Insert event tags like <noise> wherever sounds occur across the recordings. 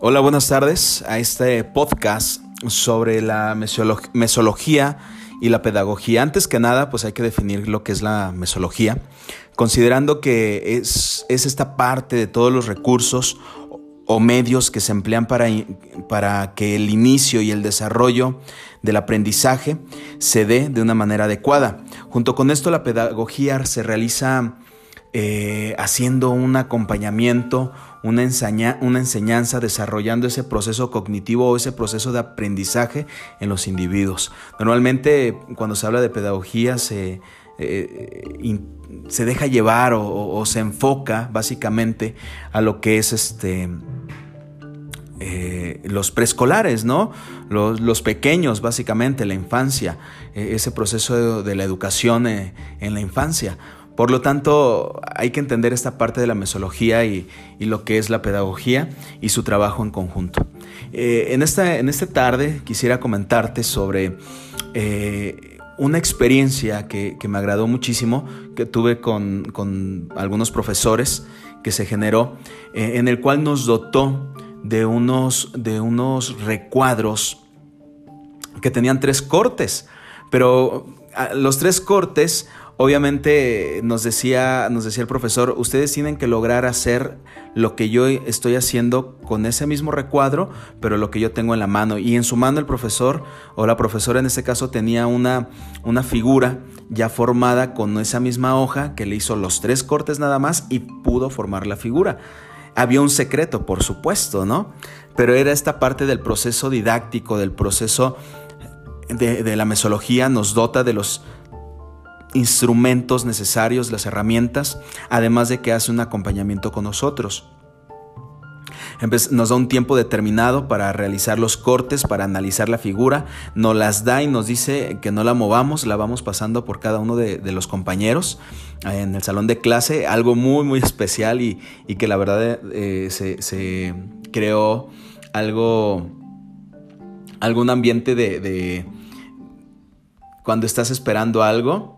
Hola, buenas tardes a este podcast sobre la mesología y la pedagogía. Antes que nada, pues hay que definir lo que es la mesología, considerando que es, es esta parte de todos los recursos o medios que se emplean para, para que el inicio y el desarrollo del aprendizaje se dé de una manera adecuada. Junto con esto, la pedagogía se realiza eh, haciendo un acompañamiento, una, una enseñanza, desarrollando ese proceso cognitivo o ese proceso de aprendizaje en los individuos. Normalmente cuando se habla de pedagogía se, eh, se deja llevar o, se enfoca básicamente a lo que es este... Eh, los preescolares, ¿no? Los, pequeños, básicamente, la infancia, ese proceso de, la educación en la infancia. Por lo tanto, hay que entender esta parte de la mesología y, lo que es la pedagogía y su trabajo en conjunto. Eh, en, esta, en esta tarde quisiera comentarte sobre eh, una experiencia que, me agradó muchísimo, que tuve con, algunos profesores, que se generó, eh, en el cual nos dotó de unos, de unos recuadros que tenían tres cortes, pero ah, los tres cortes Obviamente nos decía, nos decía el profesor, ustedes tienen que lograr hacer lo que yo estoy haciendo con ese mismo recuadro, pero lo que yo tengo en la mano. Y en su mano el profesor o la profesora en este caso tenía una, una figura ya formada con esa misma hoja que le hizo los tres cortes nada más y pudo formar la figura. Había un secreto, por supuesto, ¿no? Pero era esta parte del proceso didáctico, del proceso de, de la mesología, nos dota de los instrumentos necesarios, las herramientas, además de que hace un acompañamiento con nosotros. Nos da un tiempo determinado para realizar los cortes, para analizar la figura, nos las da y nos dice que no la movamos, la vamos pasando por cada uno de, los compañeros en el salón de clase, algo muy muy <laughs> especial y, que la verdad eh, se, creó algo, algún ambiente de, de cuando estás esperando algo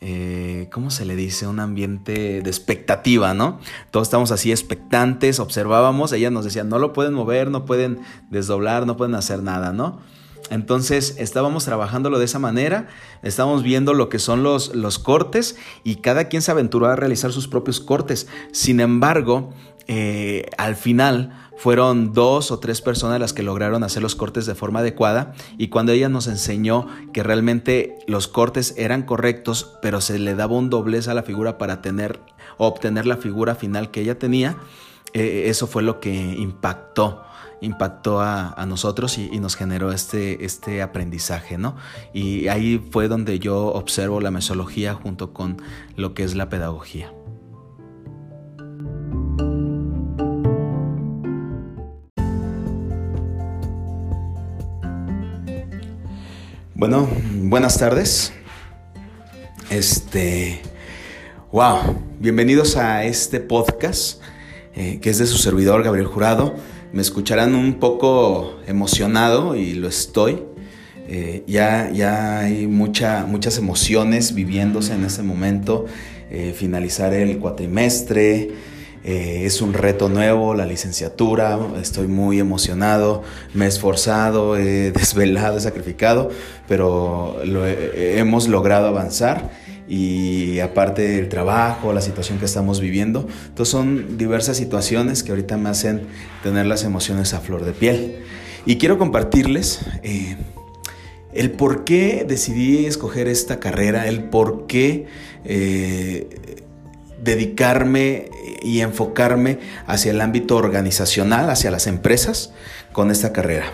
eh, ¿cómo se le dice? Un ambiente de expectativa, ¿no? Todos estamos así expectantes, observábamos, ella nos decía, no lo pueden mover, no pueden desdoblar, no pueden hacer nada, ¿no? Entonces estábamos trabajándolo de esa manera, estábamos viendo lo que son los, los cortes y cada quien se aventuró a realizar sus propios cortes. Sin embargo, eh, al final fueron dos o tres personas las que lograron hacer los cortes de forma adecuada y cuando ella nos enseñó que realmente los cortes eran correctos, pero se le daba un doblez a la figura para tener obtener la figura final que ella tenía, eh, eso fue lo que impactó impactó a, nosotros y, nos generó este, este aprendizaje, ¿no? Y ahí fue donde yo observo la mesología junto con lo que es la pedagogía. Bueno, buenas tardes. Este, wow, bienvenidos a este podcast eh, que es de su servidor Gabriel Jurado. Me escucharán un poco emocionado y lo estoy. Eh, ya, ya hay mucha, muchas emociones viviéndose en este momento. Eh, finalizar el cuatrimestre, eh, es un reto nuevo, la licenciatura, estoy muy emocionado, me he esforzado, he <laughs> desvelado, he sacrificado, pero lo hemos logrado avanzar y aparte del trabajo, la situación que estamos viviendo, entonces son diversas situaciones que ahorita me hacen tener las emociones a flor de piel. Y quiero compartirles eh, el por qué decidí escoger esta carrera, el por qué eh, dedicarme y enfocarme hacia el ámbito organizacional, hacia las empresas con esta carrera.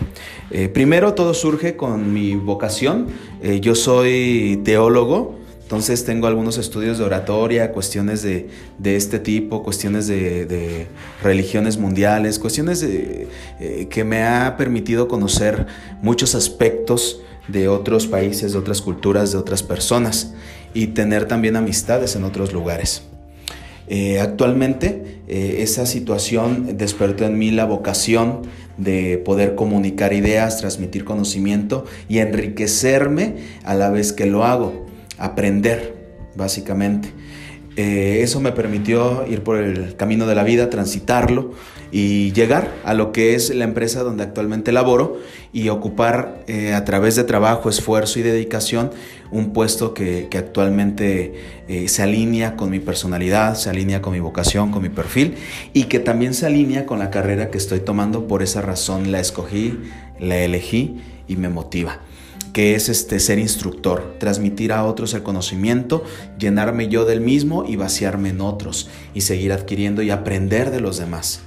Eh, primero todo surge con mi vocación. Eh, yo soy teólogo, entonces tengo algunos estudios de oratoria, cuestiones de, este tipo, cuestiones de, religiones mundiales, cuestiones de, eh, que me ha permitido conocer muchos aspectos de otros países, de otras culturas, de otras personas y tener también amistades en otros lugares. Eh, actualmente eh, esa situación despertó en mí la vocación de poder comunicar ideas, transmitir conocimiento y enriquecerme a la vez que lo hago, aprender básicamente. Eh, eso me permitió ir por el camino de la vida, transitarlo y llegar a lo que es la empresa donde actualmente laboro y ocupar eh, a través de trabajo, esfuerzo y dedicación un puesto que, actualmente eh, se alinea con mi personalidad, se alinea con mi vocación, con mi perfil y que también se alinea con la carrera que estoy tomando. Por esa razón la escogí, la elegí y me motiva que es este ser instructor, transmitir a otros el conocimiento, llenarme yo del mismo y vaciarme en otros y seguir adquiriendo y aprender de los demás.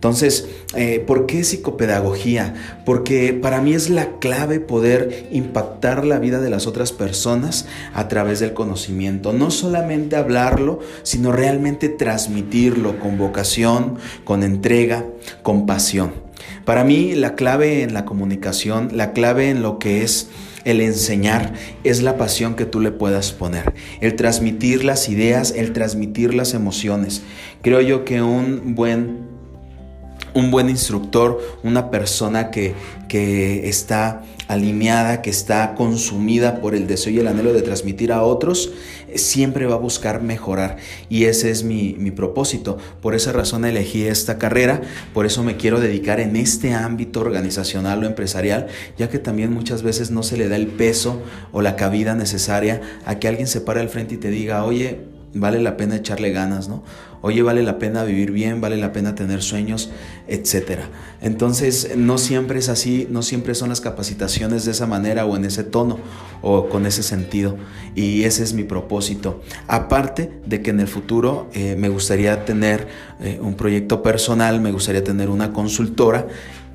Entonces, eh, ¿por qué psicopedagogía? Porque para mí es la clave poder impactar la vida de las otras personas a través del conocimiento. No solamente hablarlo, sino realmente transmitirlo con vocación, con entrega, con pasión. Para mí la clave en la comunicación, la clave en lo que es el enseñar es la pasión que tú le puedas poner. El transmitir las ideas, el transmitir las emociones. Creo yo que un buen un buen instructor, una persona que, que, está alineada, que está consumida por el deseo y el anhelo de transmitir a otros, siempre va a buscar mejorar. Y ese es mi, mi propósito. Por esa razón elegí esta carrera, por eso me quiero dedicar en este ámbito organizacional o empresarial, ya que también muchas veces no se le da el peso o la cabida necesaria a que alguien se pare al frente y te diga, oye, vale la pena echarle ganas, ¿no? Oye, vale la pena vivir bien, vale la pena tener sueños, etcétera. Entonces, no siempre es así, no siempre son las capacitaciones de esa manera o en ese tono o con ese sentido. Y ese es mi propósito. Aparte de que en el futuro eh, me gustaría tener eh, un proyecto personal, me gustaría tener una consultora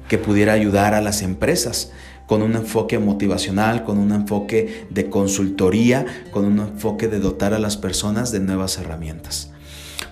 que pudiera ayudar a las empresas con un enfoque motivacional, con un enfoque de consultoría, con un enfoque de dotar a las personas de nuevas herramientas.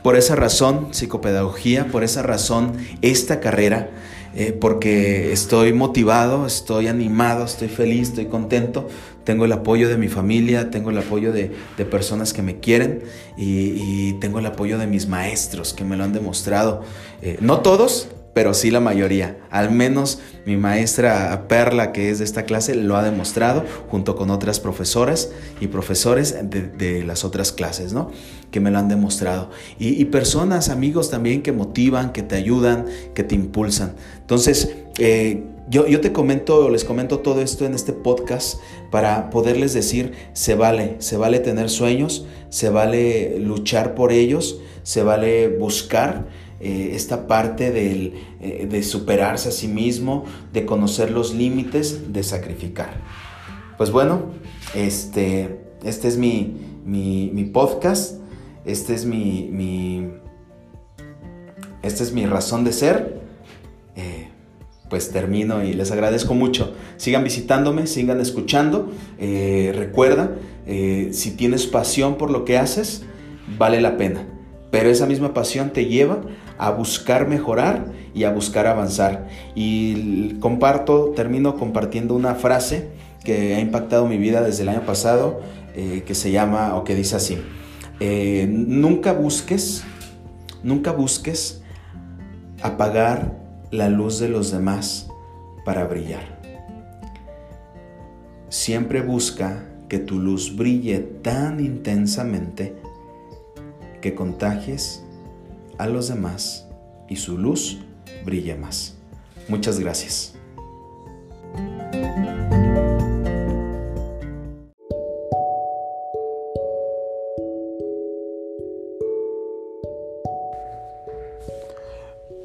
Por esa razón, psicopedagogía, por esa razón, esta carrera, eh, porque estoy motivado, estoy animado, estoy feliz, estoy contento, tengo el apoyo de mi familia, tengo el apoyo de, personas que me quieren y, tengo el apoyo de mis maestros que me lo han demostrado. Eh, no todos, pero sí la mayoría. Al menos mi maestra Perla, que es de esta clase, lo ha demostrado junto con otras profesoras y profesores de, las otras clases, ¿no? Que me lo han demostrado. Y, personas, amigos también que motivan, que te ayudan, que te impulsan. Entonces, eh, yo, yo, te comento, les comento todo esto en este podcast para poderles decir, se vale, se vale tener sueños, se vale luchar por ellos, se vale buscar eh, esta parte eh, de superarse a sí mismo, de conocer los límites, de sacrificar. Pues bueno, este, este es mi, mi, podcast, este es mi, mi, esta es mi razón de ser. Eh, pues termino y les agradezco mucho. Sigan visitándome, sigan escuchando. recuerda, si tienes pasión por lo que haces, vale la pena. Pero esa misma pasión te lleva a buscar mejorar y a buscar avanzar. Y comparto, termino compartiendo una frase que ha impactado mi vida desde el año pasado, eh, que se llama o que dice así, eh, nunca busques, nunca busques apagar la luz de los demás para brillar. Siempre busca que tu luz brille tan intensamente que contagies a los demás y su luz brille más. Muchas gracias.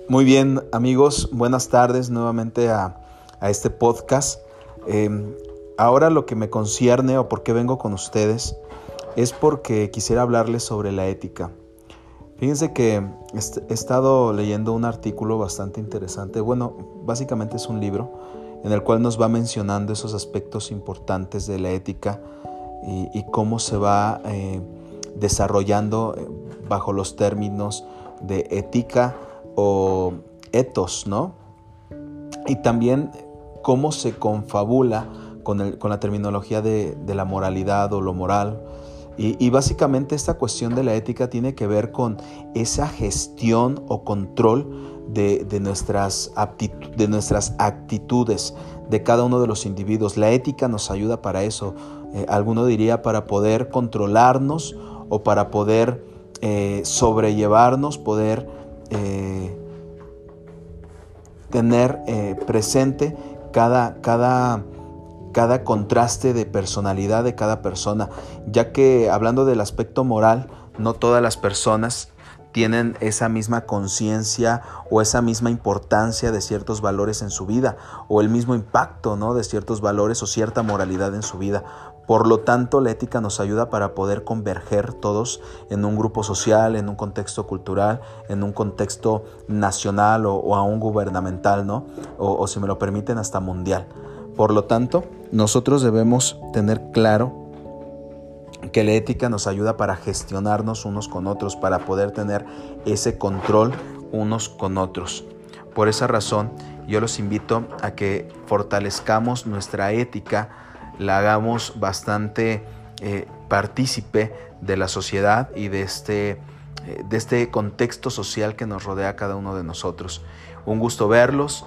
Muy bien amigos, buenas tardes nuevamente a, este podcast. Em, ahora lo que me concierne o por qué vengo con ustedes es porque quisiera hablarles sobre la ética. Fíjense que he estado leyendo un artículo bastante interesante, bueno, básicamente es un libro en el cual nos va mencionando esos aspectos importantes de la ética y, cómo se va eh, desarrollando eh, bajo los términos de ética o etos, ¿no? Y también cómo se confabula con, la terminología de la moralidad o lo moral y, básicamente esta cuestión de la ética tiene que ver con esa gestión o control de, nuestras de nuestras actitudes de cada uno de los individuos. La ética nos ayuda para eso. Eh, alguno diría para poder controlarnos o para poder eh, sobrellevarnos, poder eh, tener presente cada, cada, cada contraste de personalidad de cada persona, ya que hablando del aspecto moral, no todas las personas tienen esa misma conciencia o esa misma importancia de ciertos valores en su vida o el mismo impacto ¿no? de ciertos valores o cierta moralidad en su vida. Por lo tanto, la ética nos ayuda para poder converger todos en un grupo social, en un contexto cultural, en un contexto nacional o, aún gubernamental, ¿no? O, o si me lo permiten, hasta mundial. Por lo tanto, nosotros debemos tener claro que la ética nos ayuda para gestionarnos unos con otros, para poder tener ese control unos con otros. Por esa razón, yo los invito a que fortalezcamos nuestra ética, la hagamos bastante eh, partícipe de la sociedad y de este, eh, de este contexto social que nos rodea a cada uno de nosotros. Un gusto verlos.